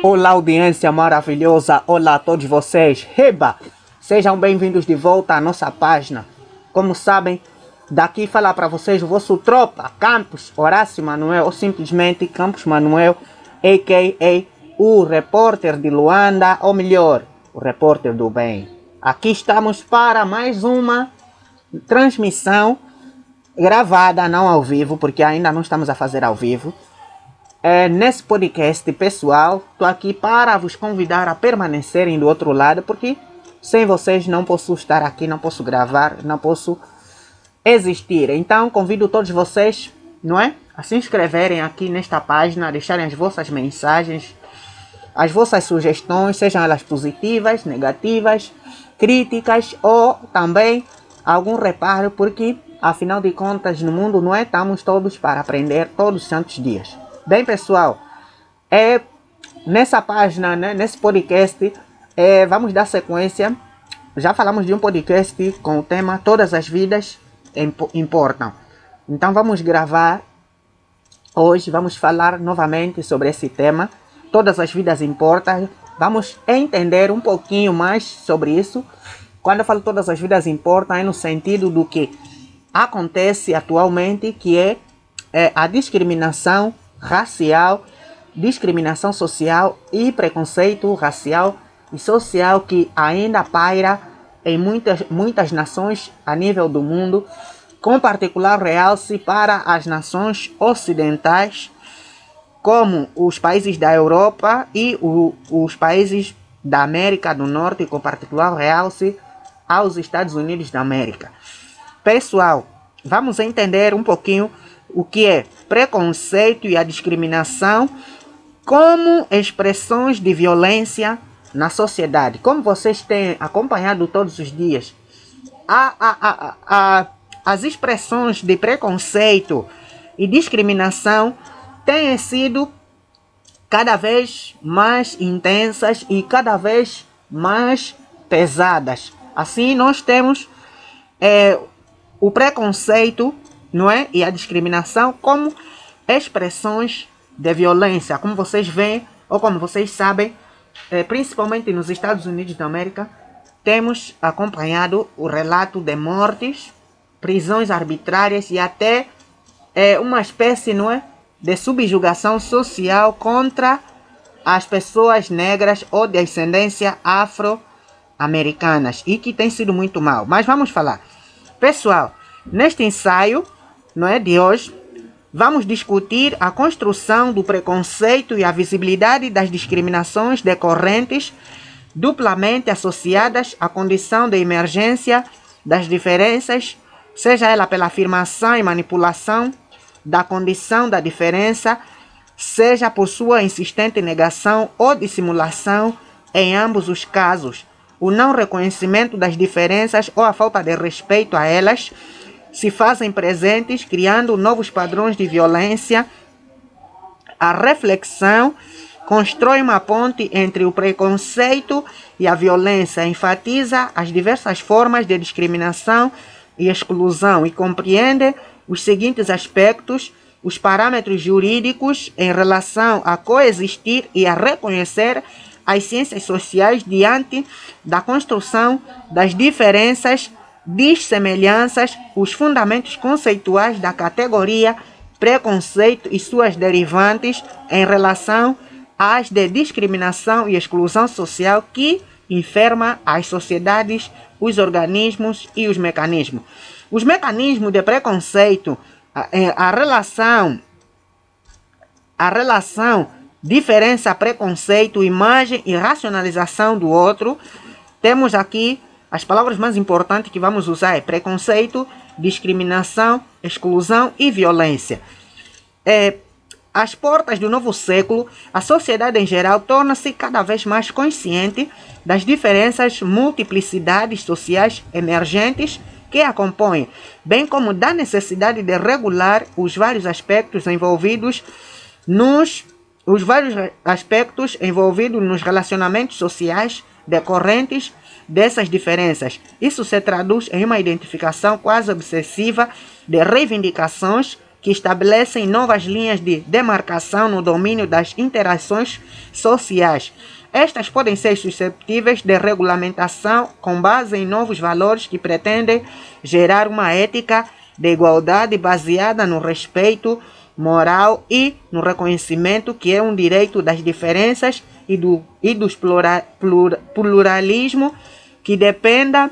Olá, audiência maravilhosa. Olá a todos vocês. Reba! Sejam bem-vindos de volta à nossa página. Como sabem, daqui falar para vocês o vosso tropa, Campos Horácio Manuel, ou simplesmente Campos Manuel, a.k.a. o repórter de Luanda, ou melhor, o repórter do bem. Aqui estamos para mais uma transmissão gravada, não ao vivo, porque ainda não estamos a fazer ao vivo. É, nesse podcast pessoal, estou aqui para vos convidar a permanecerem do outro lado, porque sem vocês não posso estar aqui, não posso gravar, não posso existir. Então convido todos vocês, não é? A se inscreverem aqui nesta página, deixarem as vossas mensagens, as vossas sugestões, sejam elas positivas, negativas, críticas ou também algum reparo, porque afinal de contas no mundo não é estamos todos para aprender todos os santos dias. Bem, pessoal, é nessa página, né, nesse podcast, é, vamos dar sequência. Já falamos de um podcast com o tema Todas as Vidas Importam. Então vamos gravar hoje, vamos falar novamente sobre esse tema. Todas as vidas importam. Vamos entender um pouquinho mais sobre isso. Quando eu falo todas as vidas importam, é no sentido do que acontece atualmente, que é, é a discriminação racial, discriminação social e preconceito racial e social que ainda paira em muitas, muitas nações a nível do mundo, com particular realce para as nações ocidentais, como os países da Europa e o, os países da América do Norte, com particular realce aos Estados Unidos da América. Pessoal, vamos entender um pouquinho o que é preconceito e a discriminação como expressões de violência na sociedade. Como vocês têm acompanhado todos os dias, a, a, a, as expressões de preconceito e discriminação têm sido cada vez mais intensas e cada vez mais pesadas. Assim, nós temos é, o preconceito não é? E a discriminação como expressões de violência, como vocês veem ou como vocês sabem, é, principalmente nos Estados Unidos da América, temos acompanhado o relato de mortes, prisões arbitrárias e até é, uma espécie, não é, de subjugação social contra as pessoas negras ou de ascendência afro-americanas e que tem sido muito mal. Mas vamos falar. Pessoal, neste ensaio não é, de hoje, vamos discutir a construção do preconceito e a visibilidade das discriminações decorrentes duplamente associadas à condição de emergência das diferenças, seja ela pela afirmação e manipulação da condição da diferença, seja por sua insistente negação ou dissimulação, em ambos os casos, o não reconhecimento das diferenças ou a falta de respeito a elas se fazem presentes, criando novos padrões de violência. A reflexão constrói uma ponte entre o preconceito e a violência, enfatiza as diversas formas de discriminação e exclusão e compreende os seguintes aspectos: os parâmetros jurídicos em relação a coexistir e a reconhecer as ciências sociais diante da construção das diferenças dissemelhanças, os fundamentos conceituais da categoria preconceito e suas derivantes em relação às de discriminação e exclusão social que enferma as sociedades, os organismos e os mecanismos. Os mecanismos de preconceito, a, é, a relação, a relação diferença, preconceito, imagem e racionalização do outro, temos aqui as palavras mais importantes que vamos usar é preconceito, discriminação, exclusão e violência. É, às portas do novo século, a sociedade em geral torna-se cada vez mais consciente das diferenças, multiplicidades sociais emergentes que a compõem, bem como da necessidade de regular os vários aspectos envolvidos nos os vários aspectos envolvidos nos relacionamentos sociais decorrentes dessas diferenças. Isso se traduz em uma identificação quase obsessiva de reivindicações que estabelecem novas linhas de demarcação no domínio das interações sociais. Estas podem ser susceptíveis de regulamentação com base em novos valores que pretendem gerar uma ética de igualdade baseada no respeito moral e no reconhecimento que é um direito das diferenças e, do, e dos plura, plura, pluralismo que dependa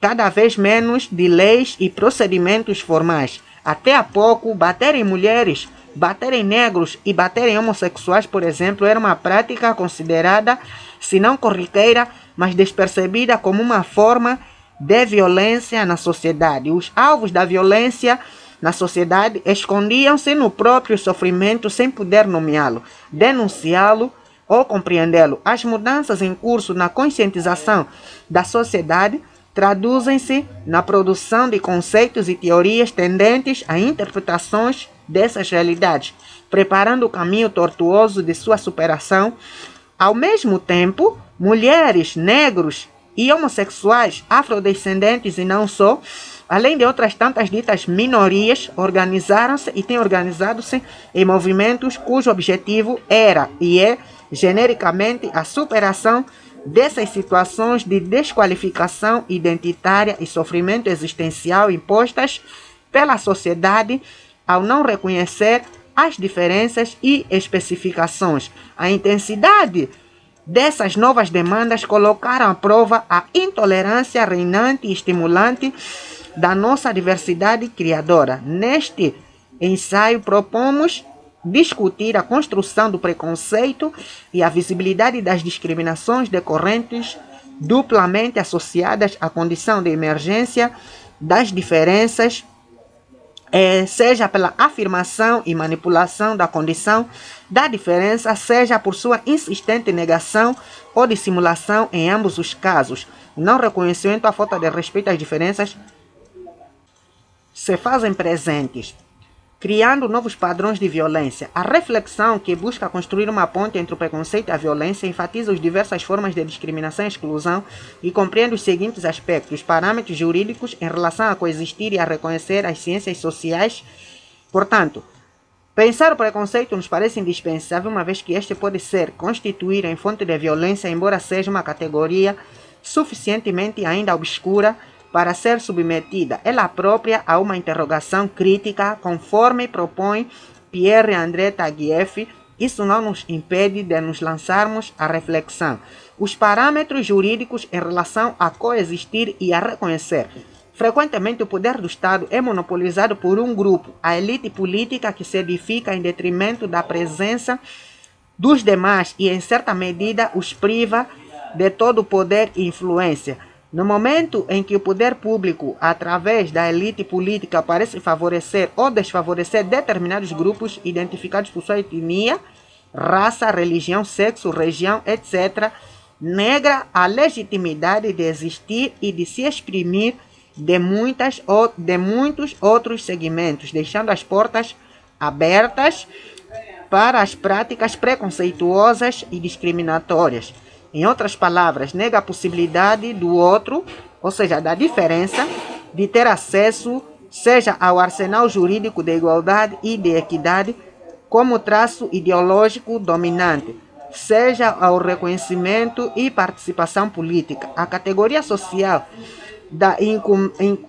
cada vez menos de leis e procedimentos formais. Até há pouco, bater em mulheres, bater em negros e bater em homossexuais, por exemplo, era uma prática considerada, se não corriqueira, mas despercebida como uma forma de violência na sociedade. Os alvos da violência na sociedade escondiam-se no próprio sofrimento sem poder nomeá-lo, denunciá-lo ou compreendê-lo. As mudanças em curso na conscientização da sociedade traduzem-se na produção de conceitos e teorias tendentes a interpretações dessas realidades, preparando o caminho tortuoso de sua superação. Ao mesmo tempo, mulheres, negros e homossexuais, afrodescendentes e não só, além de outras tantas ditas minorias, organizaram-se e têm organizado-se em movimentos cujo objetivo era e é genericamente a superação dessas situações de desqualificação identitária e sofrimento existencial impostas pela sociedade ao não reconhecer as diferenças e especificações. A intensidade dessas novas demandas colocaram à prova a intolerância reinante e estimulante da nossa diversidade criadora. Neste ensaio, propomos discutir a construção do preconceito e a visibilidade das discriminações decorrentes duplamente associadas à condição de emergência das diferenças, eh, seja pela afirmação e manipulação da condição da diferença, seja por sua insistente negação ou dissimulação em ambos os casos. Não reconhecimento, a falta de respeito às diferenças se fazem presentes, criando novos padrões de violência. A reflexão que busca construir uma ponte entre o preconceito e a violência enfatiza as diversas formas de discriminação e exclusão e compreende os seguintes aspectos: parâmetros jurídicos em relação a coexistir e a reconhecer as ciências sociais. Portanto, Pensar o preconceito nos parece indispensável, uma vez que este pode ser constituir em fonte de violência, embora seja uma categoria suficientemente ainda obscura para ser submetida ela própria a uma interrogação crítica, conforme propõe Pierre-André Taguieff, isso não nos impede de nos lançarmos à reflexão. Os parâmetros jurídicos em relação a coexistir e a reconhecer. Frequentemente, o poder do Estado é monopolizado por um grupo, a elite política, que se edifica em detrimento da presença dos demais e, em certa medida, os priva de todo poder e influência. No momento em que o poder público, através da elite política, parece favorecer ou desfavorecer determinados grupos identificados por sua etnia, raça, religião, sexo, região, etc., nega a legitimidade de existir e de se exprimir de, muitas, de muitos outros segmentos, deixando as portas abertas para as práticas preconceituosas e discriminatórias em outras palavras, nega a possibilidade do outro, ou seja, da diferença, de ter acesso, seja ao arsenal jurídico de igualdade e de equidade, como traço ideológico dominante, seja ao reconhecimento e participação política. A categoria social da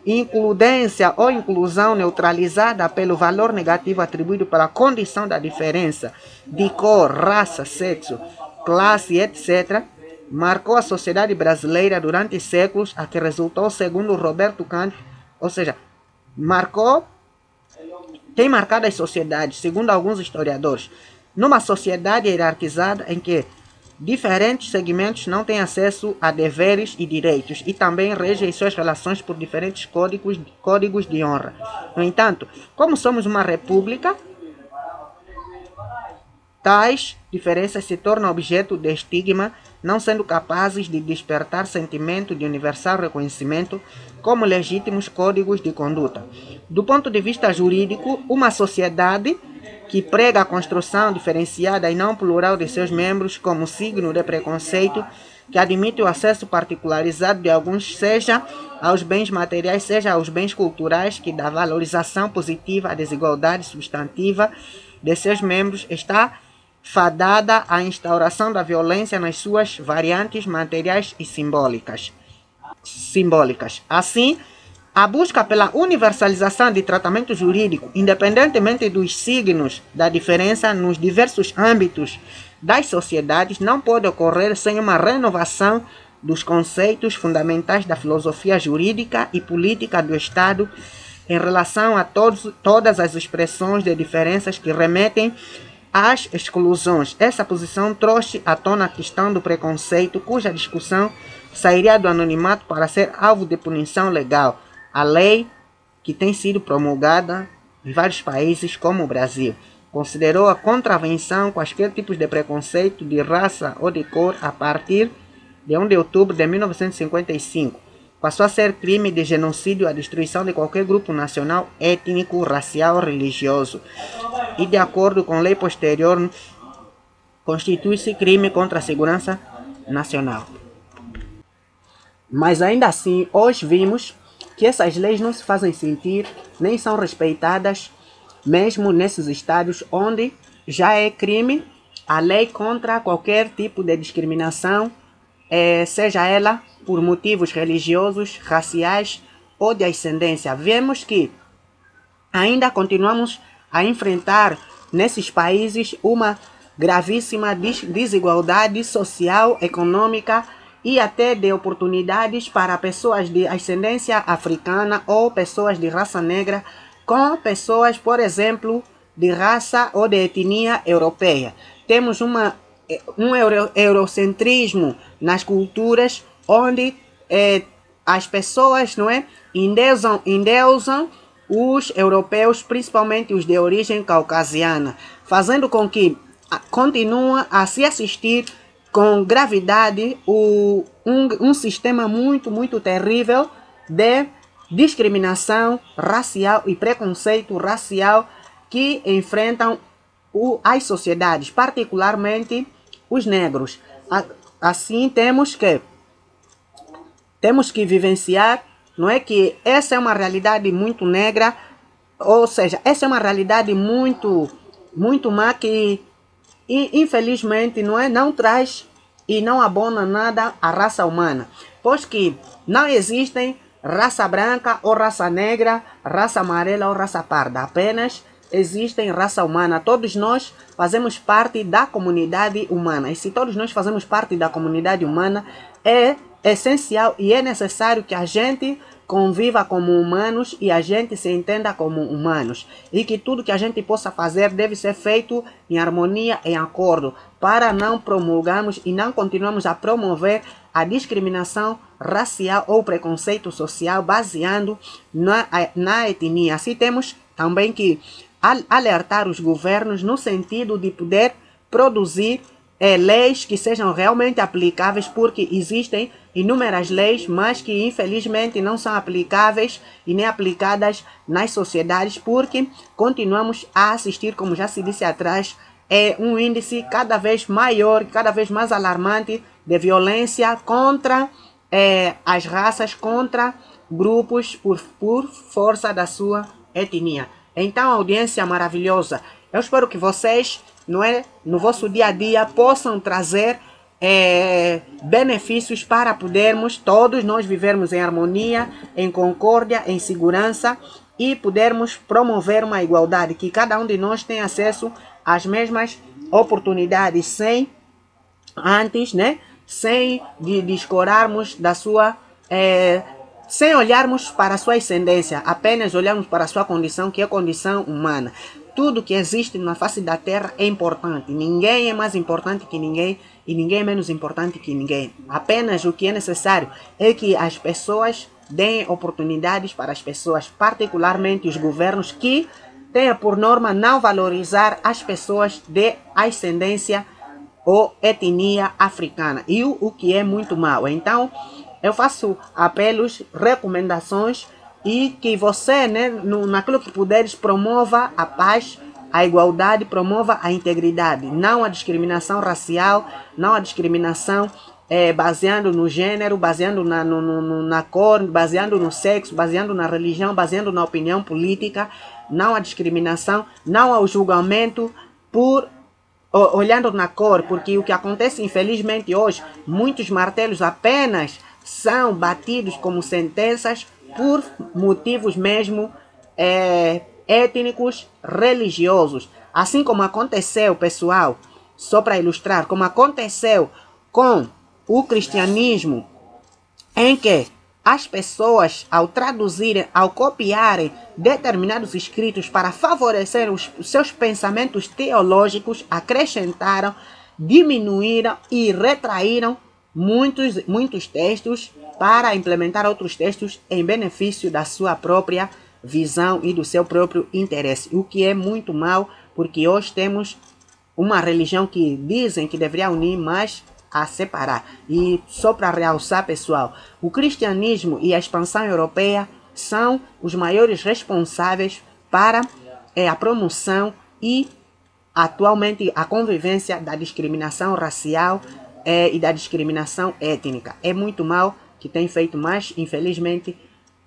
includência ou inclusão neutralizada pelo valor negativo atribuído pela condição da diferença de cor, raça, sexo, classe, etc., marcou a sociedade brasileira durante séculos, a que resultou, segundo Roberto Kant, ou seja, marcou, tem marcado as sociedades, segundo alguns historiadores, numa sociedade hierarquizada em que diferentes segmentos não têm acesso a deveres e direitos e também regem suas relações por diferentes códigos, códigos de honra. No entanto, como somos uma república, tais diferenças se tornam objeto de estigma não sendo capazes de despertar sentimento de universal reconhecimento como legítimos códigos de conduta. Do ponto de vista jurídico, uma sociedade que prega a construção diferenciada e não plural de seus membros como signo de preconceito, que admite o acesso particularizado de alguns, seja aos bens materiais, seja aos bens culturais, que dá valorização positiva à desigualdade substantiva de seus membros, está fadada à instauração da violência nas suas variantes materiais e simbólicas. simbólicas. Assim, a busca pela universalização de tratamento jurídico, independentemente dos signos da diferença nos diversos âmbitos das sociedades, não pode ocorrer sem uma renovação dos conceitos fundamentais da filosofia jurídica e política do Estado em relação a todos, todas as expressões de diferenças que remetem às exclusões. Essa posição trouxe à tona a questão do preconceito, cuja discussão sairia do anonimato para ser alvo de punição legal a lei que tem sido promulgada em vários países, como o Brasil, considerou a contravenção quaisquer tipos de preconceito de raça ou de cor a partir de 1 de outubro de 1955. Passou a ser crime de genocídio a destruição de qualquer grupo nacional, étnico, racial religioso. E, de acordo com lei posterior, constitui-se crime contra a segurança nacional. Mas ainda assim, hoje vimos que essas leis não se fazem sentir nem são respeitadas, mesmo nesses estados onde já é crime a lei contra qualquer tipo de discriminação, é, seja ela por motivos religiosos, raciais ou de ascendência. Vemos que ainda continuamos a enfrentar nesses países uma gravíssima desigualdade social, econômica e até de oportunidades para pessoas de ascendência africana ou pessoas de raça negra com pessoas, por exemplo, de raça ou de etnia europeia. Temos uma, um euro, eurocentrismo nas culturas onde eh, as pessoas não é, endeusam, endeusam os europeus, principalmente os de origem caucasiana, fazendo com que continue a se assistir com gravidade o, um, um sistema muito, muito terrível de discriminação racial e preconceito racial que enfrentam o, as sociedades, particularmente os negros. Assim temos que temos que vivenciar, não é que essa é uma realidade muito negra, ou seja, essa é uma realidade muito muito má que infelizmente não é não traz e não abona nada à raça humana, pois que não existem raça branca ou raça negra, raça amarela ou raça parda, apenas existem raça humana. Todos nós fazemos parte da comunidade humana. E se todos nós fazemos parte da comunidade humana, é essencial e é necessário que a gente conviva como humanos e a gente se entenda como humanos. E que tudo que a gente possa fazer deve ser feito em harmonia, em acordo, para não promulgarmos e não continuarmos a promover a discriminação racial ou preconceito social baseando na, na etnia. Assim temos também que alertar os governos no sentido de poder produzir é, leis que sejam realmente aplicáveis, porque existem inúmeras leis, mas que infelizmente não são aplicáveis e nem aplicadas nas sociedades, porque continuamos a assistir, como já se disse atrás, é um índice cada vez maior, cada vez mais alarmante de violência contra é, as raças, contra grupos por, por força da sua etnia. Então, audiência maravilhosa, eu espero que vocês não é, no vosso dia a dia possam trazer é, benefícios para podermos todos nós vivermos em harmonia, em concórdia, em segurança e pudermos promover uma igualdade, que cada um de nós tenha acesso às mesmas oportunidades sem antes, né? Sem de, da sua é, sem olharmos para a sua ascendência, apenas olharmos para a sua condição, que é condição humana. Tudo que existe na face da terra é importante. Ninguém é mais importante que ninguém e ninguém é menos importante que ninguém. Apenas o que é necessário é que as pessoas deem oportunidades para as pessoas, particularmente os governos que tenham por norma não valorizar as pessoas de ascendência ou etnia africana. E o, o que é muito mal. Então, eu faço apelos, recomendações e que você, né, no, naquilo que puderes, promova a paz, a igualdade, promova a integridade, não a discriminação racial, não a discriminação é, baseando no gênero, baseando na, no, no, na cor, baseando no sexo, baseando na religião, baseando na opinião política, não a discriminação, não ao julgamento por olhando na cor, porque o que acontece infelizmente hoje, muitos martelos apenas são batidos como sentenças por motivos mesmo é, étnicos, religiosos. Assim como aconteceu, pessoal, só para ilustrar, como aconteceu com o cristianismo, em que as pessoas, ao traduzirem, ao copiarem determinados escritos para favorecer os seus pensamentos teológicos, acrescentaram, diminuíram e retraíram muitos, muitos textos para implementar outros textos em benefício da sua própria visão e do seu próprio interesse, o que é muito mal, porque hoje temos uma religião que dizem que deveria unir, mas a separar. E só para realçar, pessoal, o cristianismo e a expansão europeia são os maiores responsáveis para é, a promoção e atualmente a convivência da discriminação racial é, e da discriminação étnica. É muito mal que tem feito, mas infelizmente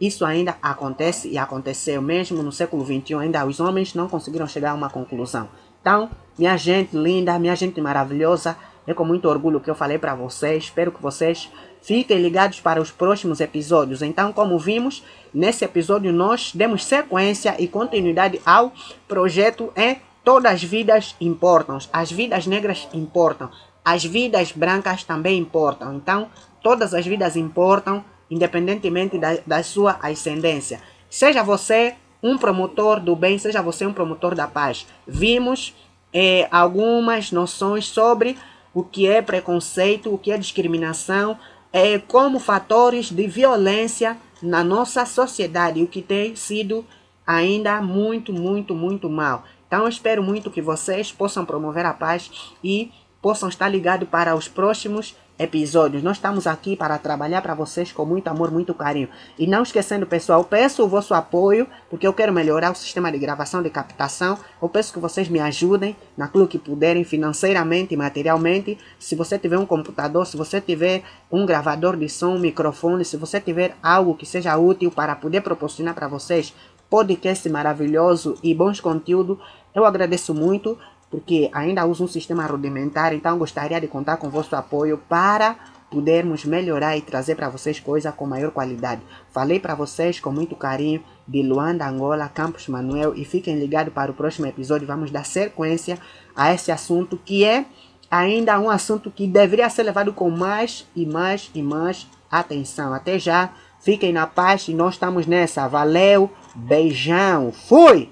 isso ainda acontece e aconteceu mesmo no século XXI. Ainda os homens não conseguiram chegar a uma conclusão. Então, minha gente linda, minha gente maravilhosa, é com muito orgulho que eu falei para vocês. Espero que vocês fiquem ligados para os próximos episódios. Então, como vimos, nesse episódio nós demos sequência e continuidade ao projeto em Todas as vidas importam. As vidas negras importam. As vidas brancas também importam. Então, todas as vidas importam, independentemente da, da sua ascendência. Seja você um promotor do bem, seja você um promotor da paz. Vimos eh, algumas noções sobre o que é preconceito, o que é discriminação, é como fatores de violência na nossa sociedade, o que tem sido ainda muito, muito, muito mal. Então, espero muito que vocês possam promover a paz e possam estar ligados para os próximos episódios. Nós estamos aqui para trabalhar para vocês com muito amor, muito carinho. E não esquecendo, pessoal, peço o vosso apoio, porque eu quero melhorar o sistema de gravação de captação. Eu peço que vocês me ajudem naquilo que puderem, financeiramente materialmente. Se você tiver um computador, se você tiver um gravador de som, um microfone, se você tiver algo que seja útil para poder proporcionar para vocês podcast maravilhoso e bons conteúdos, eu agradeço muito porque ainda uso um sistema rudimentar, então gostaria de contar com vosso apoio para podermos melhorar e trazer para vocês coisas com maior qualidade. Falei para vocês com muito carinho de Luanda, Angola, Campos Manuel e fiquem ligados para o próximo episódio. Vamos dar sequência a esse assunto que é ainda um assunto que deveria ser levado com mais e mais e mais atenção. Até já, fiquem na paz e nós estamos nessa. Valeu, beijão, fui!